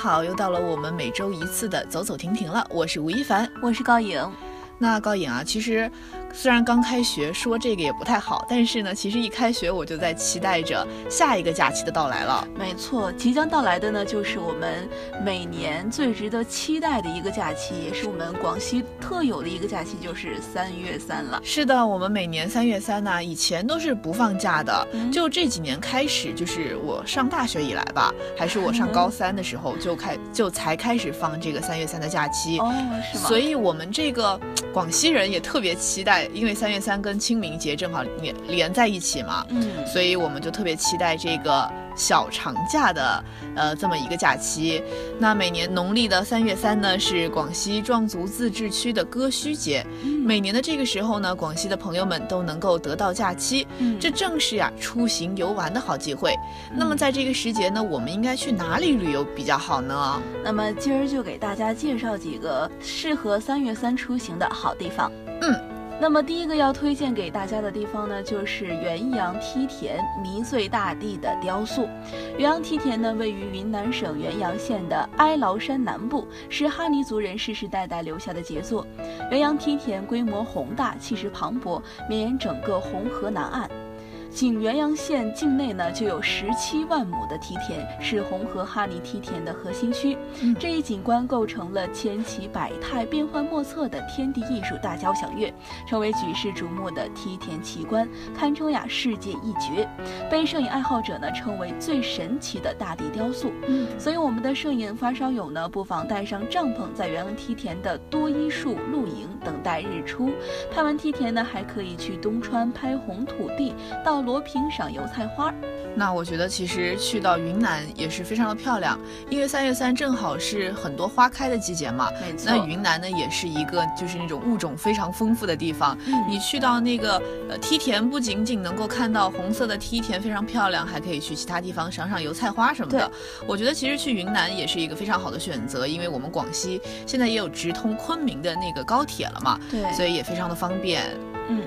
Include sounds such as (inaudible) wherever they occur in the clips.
好，又到了我们每周一次的走走停停了。我是吴亦凡，我是高颖。那高颖啊，其实虽然刚开学，说这个也不太好，但是呢，其实一开学我就在期待着下一个假期的到来了。没错，即将到来的呢，就是我们每年最值得期待的一个假期，也是我们广西特有的一个假期，就是三月三了。是的，我们每年三月三呢，以前都是不放假的，嗯就这几年开始，就是我上大学以来吧，还是我上高三的时候就开就才开始放这个三月三的假期。哦，是吗？所以我们这个广西人也特别期待，因为三月三跟清明节正好连连在一起嘛，嗯，所以我们就特别期待这个小长假的呃这么一个假期。那每年农历的三月三呢是广西壮族自治区的歌须节，嗯每年的这个时候呢，广西的朋友们都能够得到假期，嗯这正是呀出行游玩的好机会。那么在这个时节呢，我们应该去哪里旅游比较好呢？那么今儿就给大家介绍几个适合三月三出行的好地方。嗯。那么第一个要推荐给大家的地方呢，就是元阳梯田迷醉大地的雕塑。元阳梯田呢，位于云南省元阳县的哀牢山南部，是哈尼族人世世代代留下的杰作。元阳梯田规模宏大，气势磅礴，绵延整个红河南岸。仅元阳县境内呢，就有十七万亩的梯田，是红河哈尼梯田的核心区。嗯这一景观构成了千奇百态、变幻莫测的天地艺术大交响乐，成为举世瞩目的梯田奇观，堪称呀世界一绝，被摄影爱好者呢称为最神奇的大地雕塑。嗯所以我们的摄影发烧友呢，不妨带上帐篷，在元阳梯田的多依树露营，等待日出。拍完梯田呢，还可以去东川拍红土地，到罗平赏油菜花。那我觉得其实去到云南也是非常的漂亮，因为三月三正好是很多花开的季节嘛。没错，那云南呢，也是一个就是那种物种非常丰富的地方。嗯你去到那个呃梯田，不仅仅能够看到红色的梯田非常漂亮，还可以去其他地方赏赏油菜花什么的。我觉得其实去云南也是一个非常好的选择，因为我们广西现在也有直通昆明的那个高铁了嘛，对，所以也非常的方便。嗯。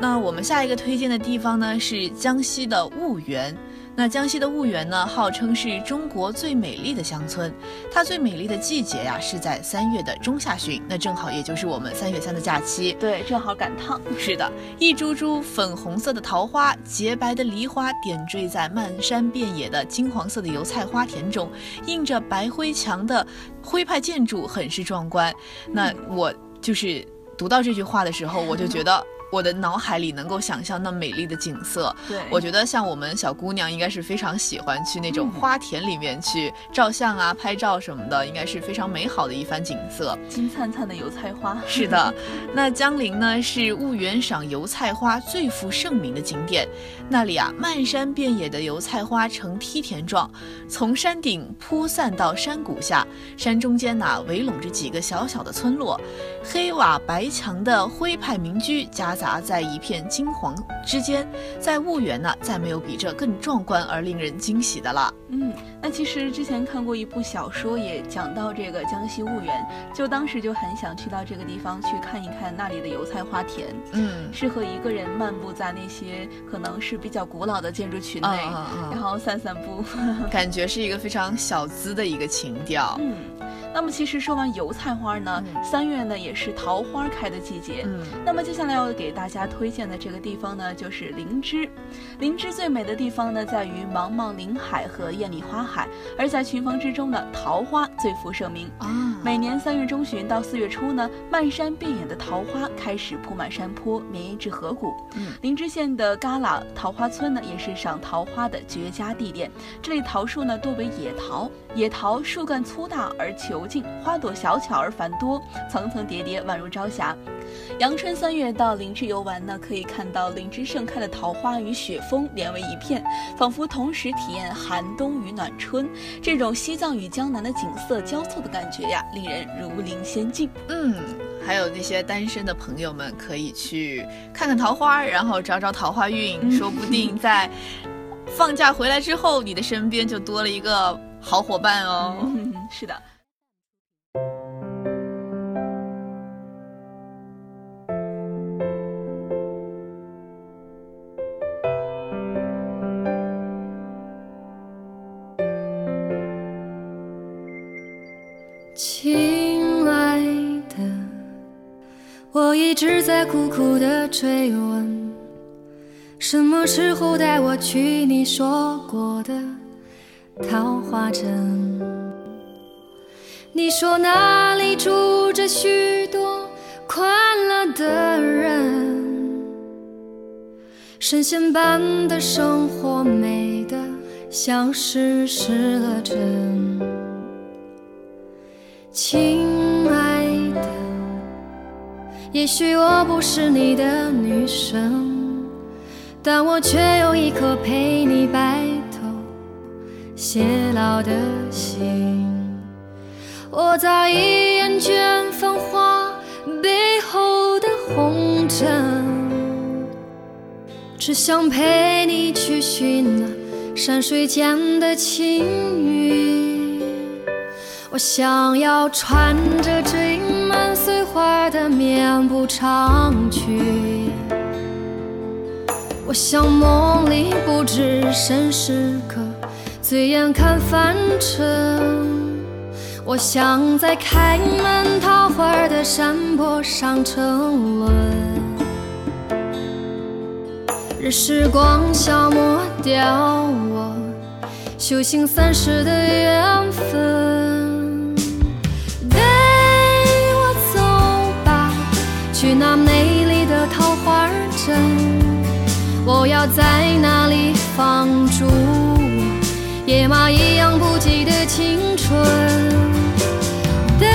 那我们下一个推荐的地方呢是江西的婺源。那江西的婺源呢，号称是中国最美丽的乡村。它最美丽的季节呀、是在三月的中下旬，那正好也就是我们三月三的假期。对，正好赶趟。是的，一株株粉红色的桃花，洁白的梨花点缀在漫山遍野的金黄色的油菜花田中，映着白灰墙的徽派建筑，很是壮观。那我就是读到这句话的时候，我就觉得。我的脑海里能够想象那美丽的景色，对，我觉得像我们小姑娘应该是非常喜欢去那种嗯。花田里面去照相啊、拍照什么的，应该是非常美好的一番景色。金灿灿的油菜花。是的，那江陵呢是婺源赏油菜花最负盛名的景点，那里啊漫山遍野的油菜花呈梯田状，从山顶铺散到山谷下，山中间呐、围拢着几个小小的村落，黑瓦白墙的徽派民居夹杂在一片金黄之间，在婺源呢再没有比这更壮观而令人惊喜的了。嗯，那其实之前看过一部小说，也讲到这个江西婺源，就当时就很想去到这个地方去看一看那里的油菜花田，嗯，适合一个人漫步在那些可能是比较古老的建筑群内，嗯嗯嗯然后散散步。(laughs) 感觉是一个非常小资的一个情调。嗯，那么其实说完油菜花呢，三月呢也是桃花开的季节。嗯，那么接下来要给大家推荐的这个地方呢，就是灵芝。灵芝最美的地方呢，在于茫茫林海和艳丽花海，而在群峰之中呢，桃花最负盛名啊。每年三月中旬到四月初呢，漫山遍野的桃花开始铺满山坡，绵延至河谷。嗯，灵芝县的旮旯桃花村呢，也是赏桃花的绝佳地点。这里桃树呢多为野桃，野桃树干粗大而遒劲，花朵小巧而繁多，层层叠叠，宛如朝霞。阳春三月到林芝游玩呢，可以看到林芝盛开的桃花与雪峰连为一片，仿佛同时体验寒冬与暖春。这种西藏与江南的景色交错的感觉呀，令人如临仙境。嗯，还有那些单身的朋友们可以去看看桃花，然后找找桃花运，说不定 (laughs) 在放假回来之后，你的身边就多了一个好伙伴哦。是的。亲爱的我一直在苦苦的追问，什么时候带我去你说过的桃花镇？你说那里住着许多快乐的人，神仙般的生活，美得像是失了真。亲爱的。也许我不是你的女神，但我却有一颗陪你白头偕老的心。我早已厌倦繁华背后的红尘，只想陪你去寻那山水间的情遇。我想要穿着缀满碎花的棉布长裙，我想梦里不知身是客，醉眼看凡尘。我想在开满桃花的山坡上沉沦，任时光消磨掉我修行三世的缘分。去那美丽的桃花镇，我要在那里放逐野马一样不羁的青春。带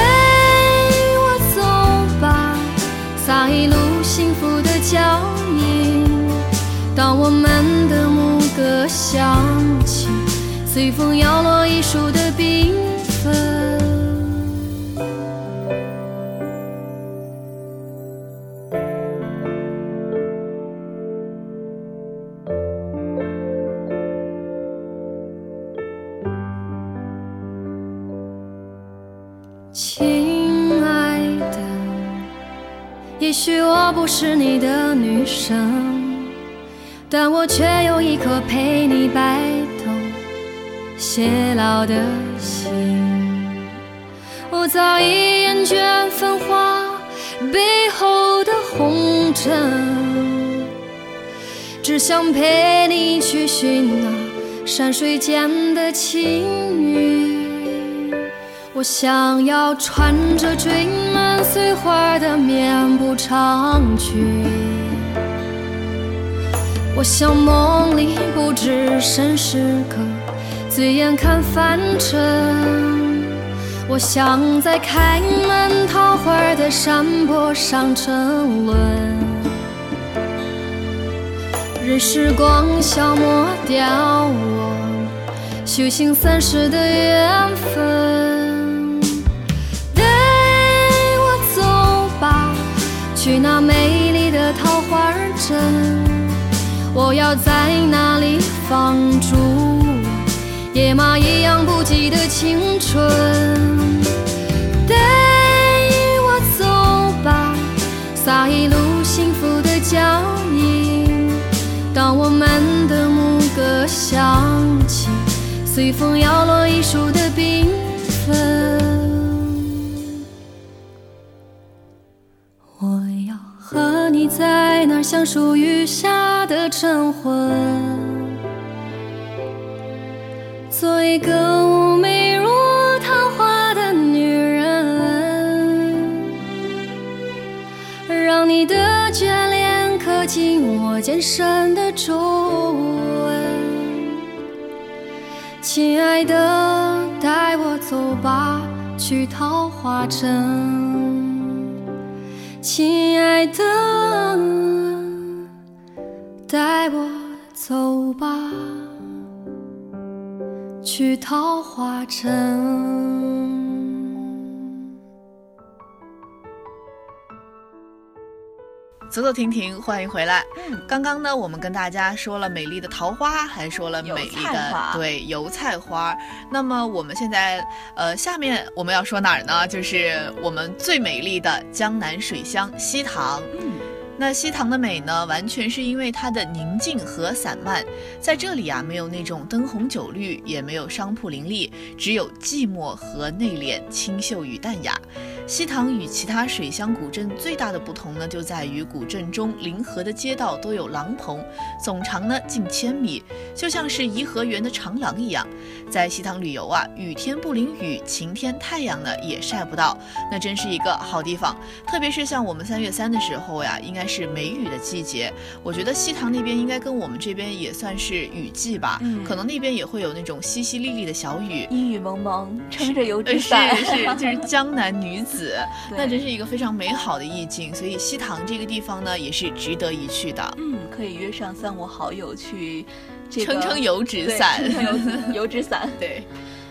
我走吧，洒一路幸福的脚印。当我们的牧歌响起，随风摇落一树的冰也许我不是你的女神，但我却有一颗陪你白头偕老的心。我早已厌倦繁华背后的红尘，只想陪你去寻那山水间的情遇。我想要穿着缀满碎花的棉布长裙，我想梦里不知身是客，醉眼看凡尘。我想在开满桃花的山坡上沉沦，任时光消磨掉我修行三世的缘我在哪里放逐野马一样不羁的青春？带我走吧，洒一路幸福的脚印。当我们的牧歌响起，随风摇落一树的缤纷。我要和你在那相树雨下。一个妩媚如桃花的女人，让你的眷恋刻进我渐深的皱纹。亲爱的，带我走吧，去桃花镇。亲爱的，带我走吧，去桃花镇。走走停停，欢迎回来。嗯，刚刚呢，我们跟大家说了美丽的桃花，还说了美丽的花对油菜花。那么我们现在呃，下面我们要说哪儿呢？就是我们最美丽的江南水乡西塘。嗯，那西塘的美呢，完全是因为它的宁静和散漫。在这里啊，没有那种灯红酒绿，也没有商铺林立，只有寂寞和内敛、清秀与淡雅。西塘与其他水乡古镇最大的不同呢，就在于古镇中临河的街道都有廊棚，总长呢近千米，就像是颐和园的长廊一样。在西塘旅游啊，雨天不淋雨，晴天太阳呢也晒不到，那真是一个好地方。特别是像我们三月三的时候呀，应该是梅雨的季节。我觉得西塘那边应该跟我们这边也算是雨季吧，嗯可能那边也会有那种淅淅沥沥的小雨。阴雨蒙蒙，撑着油纸伞，是，就是江南女子，(laughs) 对那真是一个非常美好的意境。所以西塘这个地方呢，也是值得一去的。嗯，可以约上三五好友去这个撑撑油纸伞，撑撑油油纸伞。对，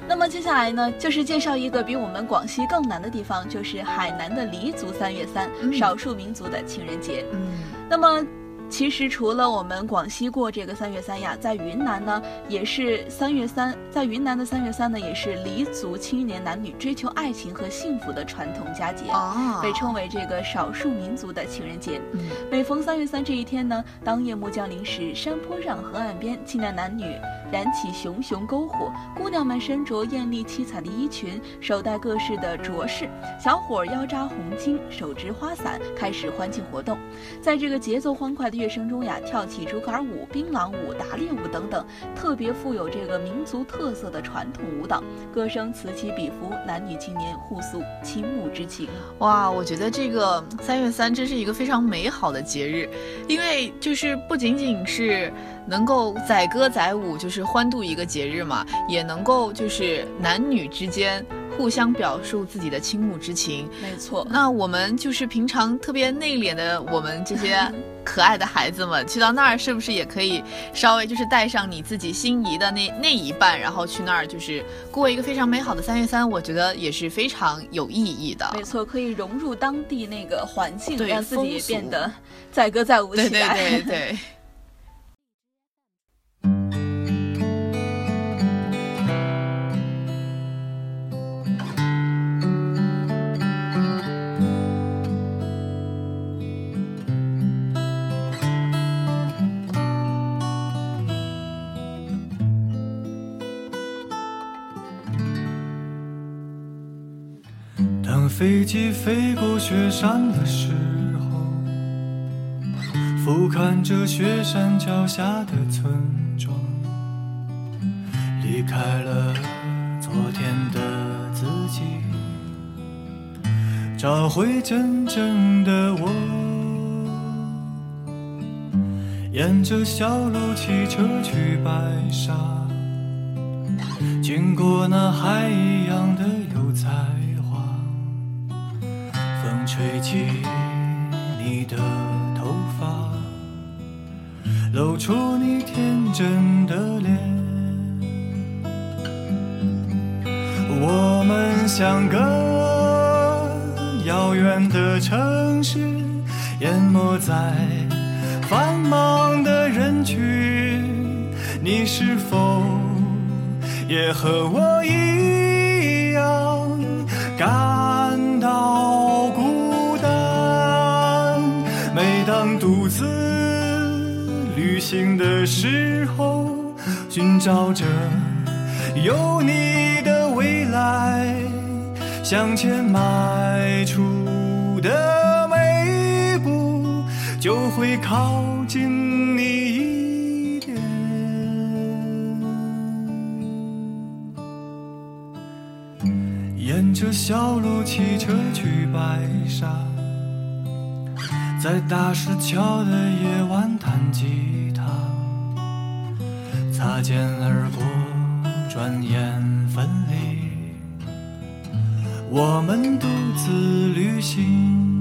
那么接下来呢，就是介绍一个比我们广西更南的地方，就是海南的黎族三月三，嗯少数民族的情人节。嗯，那么。其实除了我们广西过这个三月三呀，在云南呢也是三月三，在云南的三月三呢也是黎族青年男女追求爱情和幸福的传统佳节，啊，被称为这个少数民族的情人节。嗯每逢三月三这一天呢，当夜幕降临时，山坡上、河岸边，青年男女燃起熊熊篝火，姑娘们身着艳丽七彩的衣裙，手戴各式的镯饰，小伙儿腰扎红巾，手执花伞，开始欢庆活动。在这个节奏欢快的乐声中呀，跳起竹竿舞、槟榔舞、打猎舞等等，特别富有这个民族特色的传统舞蹈，歌声此起彼伏，男女青年互诉倾慕之情。哇，我觉得这个三月三真是一个非常美好的节日，因为就是不仅仅是能够载歌载舞，就是欢度一个节日嘛，也能够就是男女之间互相表述自己的倾慕之情。没错，那我们就是平常特别内敛的我们这些可爱的孩子们，(laughs) 去到那儿是不是也可以稍微就是带上你自己心仪的那那一半，然后去那儿就是过一个非常美好的三月三？我觉得也是非常有意义的。没错，可以融入当地那个环境，让自己变得载歌载舞起对来。对对对。当飞机飞过雪山的时候，俯瞰着雪山脚下的村庄，离开了昨天的自己，找回真正的我。沿着小路骑车去白沙，经过那海一样的吹起你的头发，露出你天真的脸。我们相隔遥远的城市，淹没在繁忙的人群，你是否也和我一样醒的时候，寻找着有你的未来，向前迈出的每一步。就会靠近你一点。沿着小路骑车去白沙，在大石桥的夜晚弹吉他，擦肩而过，转眼分离，我们独自旅行。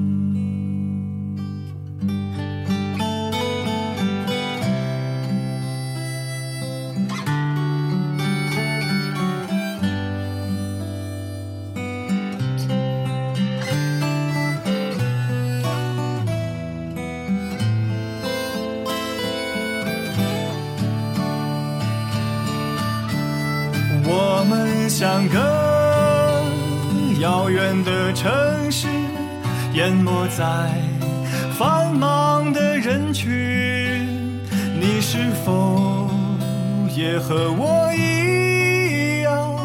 也和我一样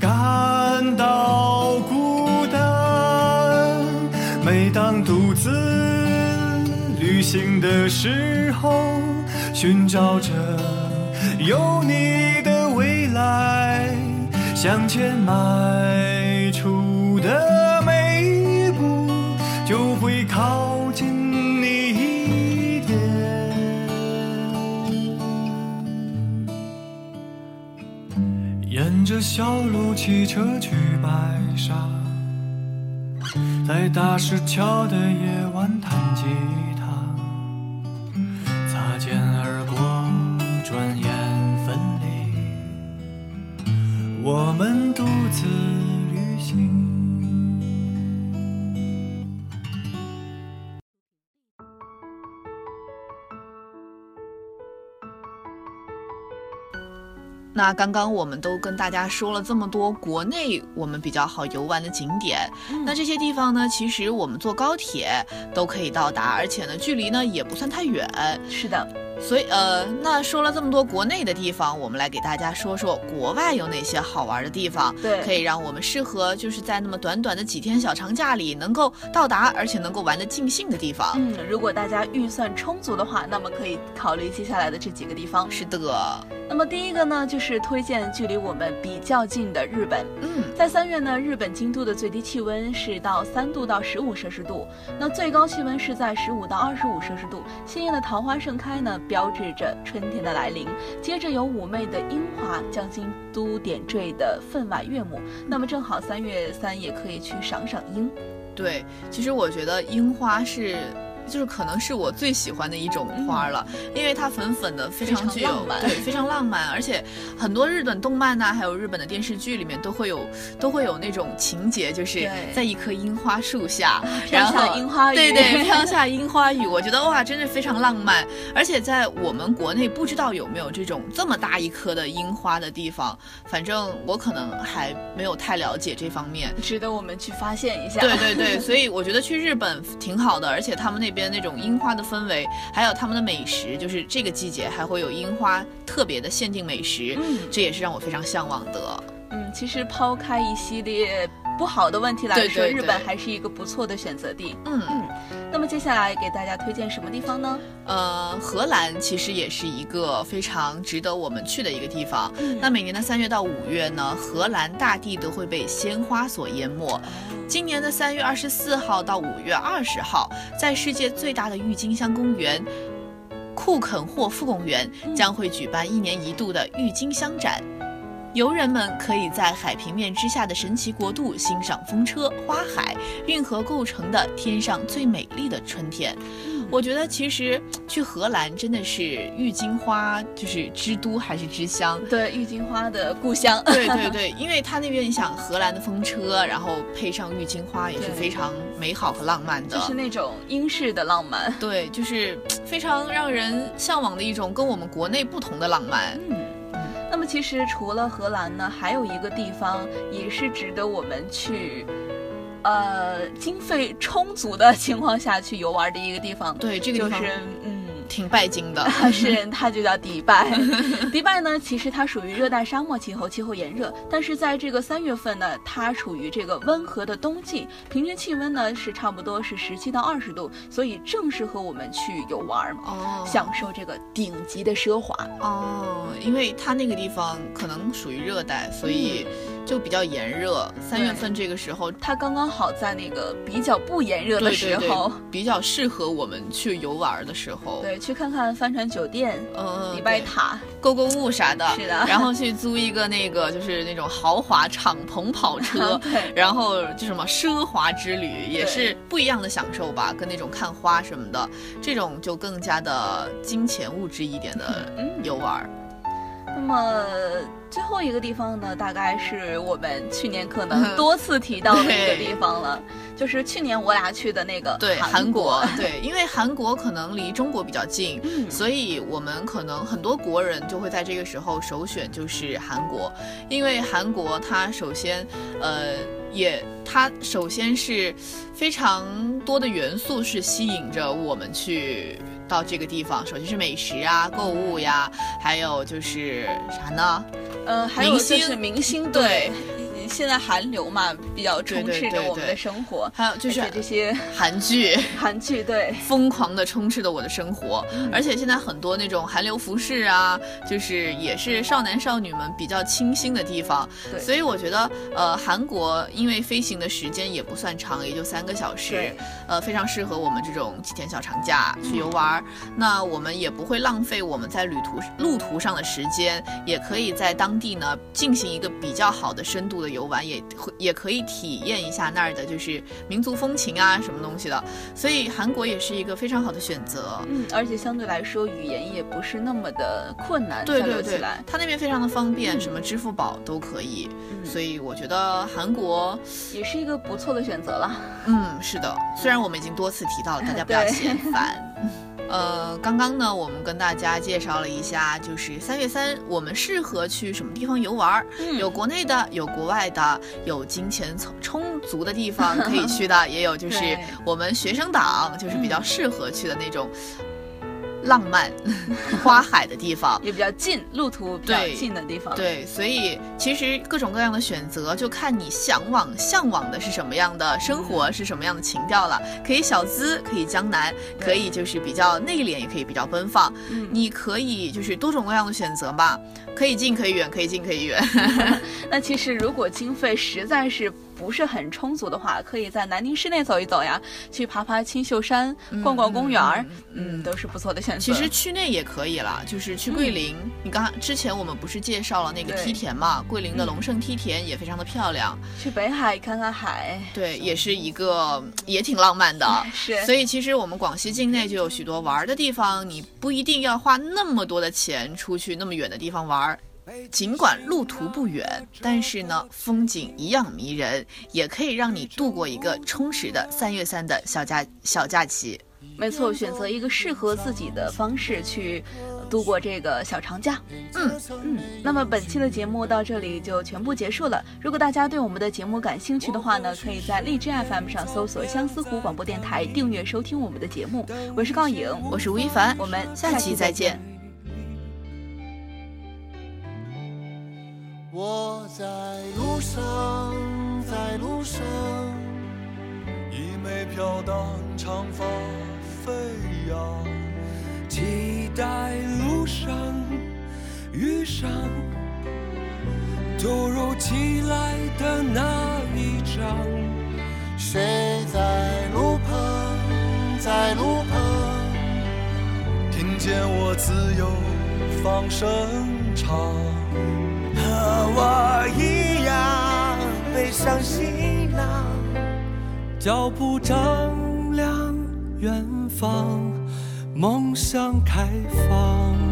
感到孤单？每当独自旅行的时候，寻找着有你的未来，向前迈小路骑车去白沙，在大石桥的夜晚弹吉他，那刚刚我们都跟大家说了这么多国内我们比较好游玩的景点，那这些地方呢，其实我们坐高铁都可以到达，而且呢，距离呢也不算太远。是的，所以呃，那说了这么多国内的地方，我们来给大家说说国外有哪些好玩的地方，对可以让我们适合就是在那么短短的几天小长假里能够到达，而且能够玩得尽兴的地方。嗯，如果大家预算充足的话，那么可以考虑接下来的这几个地方。是的，那么第一个呢，就是推荐距离我们比较近的日本。嗯，在三月呢，日本京都的最低气温是到三度到十五摄氏度，那最高气温是在十五到二十五摄氏度。鲜艳的桃花盛开呢，标志着春天的来临。接着有妩媚的樱花将京都点缀的分外悦目。那么正好三月三也可以去赏赏樱。对，其实我觉得樱花是。就是可能是我最喜欢的一种花了，因为它粉粉的，非常具有对，非常浪漫，而且很多日本动漫呐、还有日本的电视剧里面都会有都会有那种情节，就是在一棵樱花树下，然后下樱花雨对对，(laughs) 飘下樱花雨，我觉得哇，真是非常浪漫。而且在我们国内不知道有没有这种这么大一棵的樱花的地方，反正我可能还没有太了解这方面。值得我们去发现一下。对对对，所以我觉得去日本挺好的，而且他们那边那种樱花的氛围，还有他们的美食，就是这个季节还会有樱花特别的限定美食，嗯这也是让我非常向往的。嗯，其实抛开一系列不好的问题来说，对对对日本还是一个不错的选择地。嗯嗯，那么接下来给大家推荐什么地方呢？呃，荷兰其实也是一个非常值得我们去的一个地方。嗯那每年的三月到五月呢，荷兰大地都会被鲜花所淹没。今年的三月二十四号到五月二十号，在世界最大的郁金香公园库肯霍夫公园将会举办一年一度的郁金香展。游人们可以在海平面之下的神奇国度欣赏风车、花海、运河构成的天上最美丽的春天。我觉得其实去荷兰真的是郁金花就是之都还是之乡。对，郁金花的故乡。(laughs) 对对对，因为它那边你想荷兰的风车，然后配上郁金花，也是非常美好和浪漫的。就是那种英式的浪漫。对，就是非常让人向往的一种跟我们国内不同的浪漫。嗯。那么其实除了荷兰呢，还有一个地方也是值得我们去，呃，经费充足的 (laughs) 情况下去游玩的一个地方。对，这个地方就是嗯，挺拜金的。(laughs) 是，它就叫迪拜。迪拜呢，其实它属于热带沙漠气候，气候炎热。但是在这个三月份呢，它处于这个温和的冬季，平均气温呢是差不多是十七到二十度，所以正适合我们去游玩哦，享受这个顶级的奢华。哦，因为它那个地方可能属于热带，所以。就比较炎热，三月份这个时候，它刚刚好在那个比较不炎热的时候，比较适合我们去游玩的时候。对，去看看帆船酒店，嗯，迪拜塔，购购物啥的。是的。然后 (laughs) 去租一个那个就是那种豪华敞篷跑 (laughs) 车，对。然后就什么奢华之旅，也是不一样的享受吧，跟那种看花什么的，这种就更加的金钱物质一点的游玩。那么。最后一个地方呢，大概是我们去年可能多次提到的一个地方了，(laughs) 就是去年我俩去的那个对韩国。对，(laughs) 因为韩国可能离中国比较近，所以我们可能很多国人就会在这个时候首选就是韩国，因为韩国它首先，呃，也它首先是非常多的元素是吸引着我们去到这个地方，首先是美食啊、购物呀，还有就是啥呢？呃，还有就是明星对。现在韩流嘛，比较充斥着我们的生活，还有就是这些韩剧，韩剧对，疯狂的充斥着我的生活。而且现在很多那种韩流服饰啊，就是也是少男少女们比较倾心的地方。对，所以我觉得，呃，韩国因为飞行的时间也不算长，也就三个小时，呃，非常适合我们这种几天小长假去游玩。那我们也不会浪费我们在旅途路途上的时间，也可以在当地呢进行一个比较好的深度的。游玩也会也可以体验一下那儿的，就是民族风情啊，什么东西的，所以韩国也是一个非常好的选择。嗯，而且相对来说语言也不是那么的困难，对对对，他那边非常的方便，什么支付宝都可以，所以我觉得韩国也是一个不错的选择了。嗯，是的，虽然我们已经多次提到了，大家不要嫌烦。(laughs) 呃，刚刚呢，我们跟大家介绍了一下，就是三月三我们适合去什么地方游玩，有国内的，有国外的，有金钱充充足的地方可以去的，(laughs) 也有就是我们学生党就是比较适合去的那种。浪漫 (laughs) 花海的地方也比较近，路途比较近的地方。对，所以其实各种各样的选择，就看你向往向往的是什么样的生活，是什么样的情调了。可以小资，可以江南，可以就是比较内敛，也可以比较奔放。你可以就是多种各样的选择吧，可以近可以远，可以近可以远。(laughs) 那其实如果经费实在是。不是很充足的话，可以在南宁市内走一走呀，去爬爬青秀山，逛逛公园儿，嗯，都是不错的选择。其实区内也可以了，就是去桂林。你刚之前我们不是介绍了那个梯田嘛？桂林的龙胜梯田也非常的漂亮。去北海看看海，对，也是一个也挺浪漫的。(laughs) 是。所以其实我们广西境内就有许多玩的地方，你不一定要花那么多的钱出去那么远的地方玩。尽管路途不远，但是呢，风景一样迷人，也可以让你度过一个充实的三月三的小假小假期。没错，选择一个适合自己的方式去度过这个小长假。嗯嗯。那么本期的节目到这里就全部结束了。如果大家对我们的节目感兴趣的话呢，可以在荔枝 FM 上搜索相思湖广播电台，订阅收听我们的节目。我是高颖，我是吴亦凡，我们下期再见。我在路上，在路上，一枚飘荡长发飞扬，期待路上遇上突如其来的那一张。谁在路旁，在路旁，听见我自由放声唱。我一样背上行囊，脚步丈量远方，梦想开放。